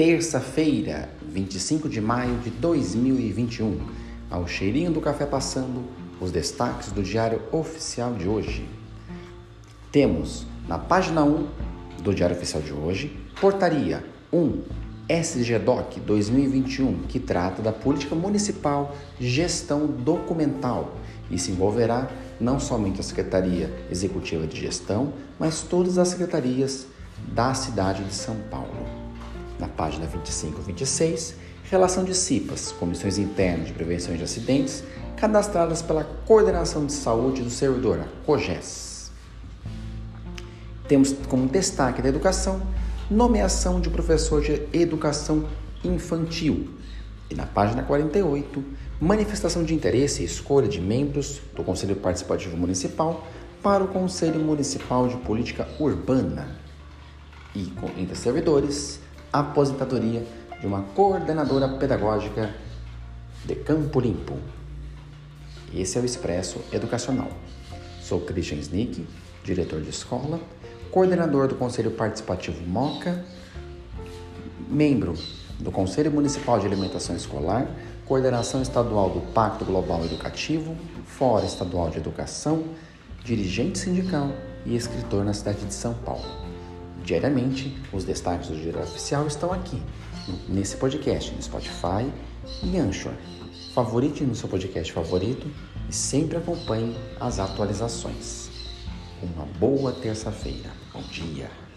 terça-feira, 25 de maio de 2021. Ao cheirinho do café passando, os destaques do Diário Oficial de hoje. Temos na página 1 do Diário Oficial de hoje, Portaria 1 SGDOC 2021, que trata da política municipal gestão documental e se envolverá não somente a Secretaria Executiva de Gestão, mas todas as secretarias da cidade de São Paulo. Na página 25 e 26, relação de CIPAS, Comissões Internas de Prevenção de Acidentes, cadastradas pela Coordenação de Saúde do Servidor, a COGES. Temos como destaque da educação, nomeação de professor de educação infantil. E na página 48, manifestação de interesse e escolha de membros do Conselho Participativo Municipal para o Conselho Municipal de Política Urbana e, entre servidores, aposentadoria de uma coordenadora pedagógica de Campo Limpo. Esse é o Expresso Educacional. Sou Christian Snick, diretor de escola, coordenador do Conselho Participativo MOCA, membro do Conselho Municipal de Alimentação Escolar, coordenação estadual do Pacto Global Educativo, Fórum Estadual de Educação, dirigente sindical e escritor na cidade de São Paulo. Diariamente, os destaques do Diário Oficial estão aqui, nesse podcast, no Spotify e Anchor. Favorite no seu podcast favorito e sempre acompanhe as atualizações. Uma boa terça-feira. Bom dia.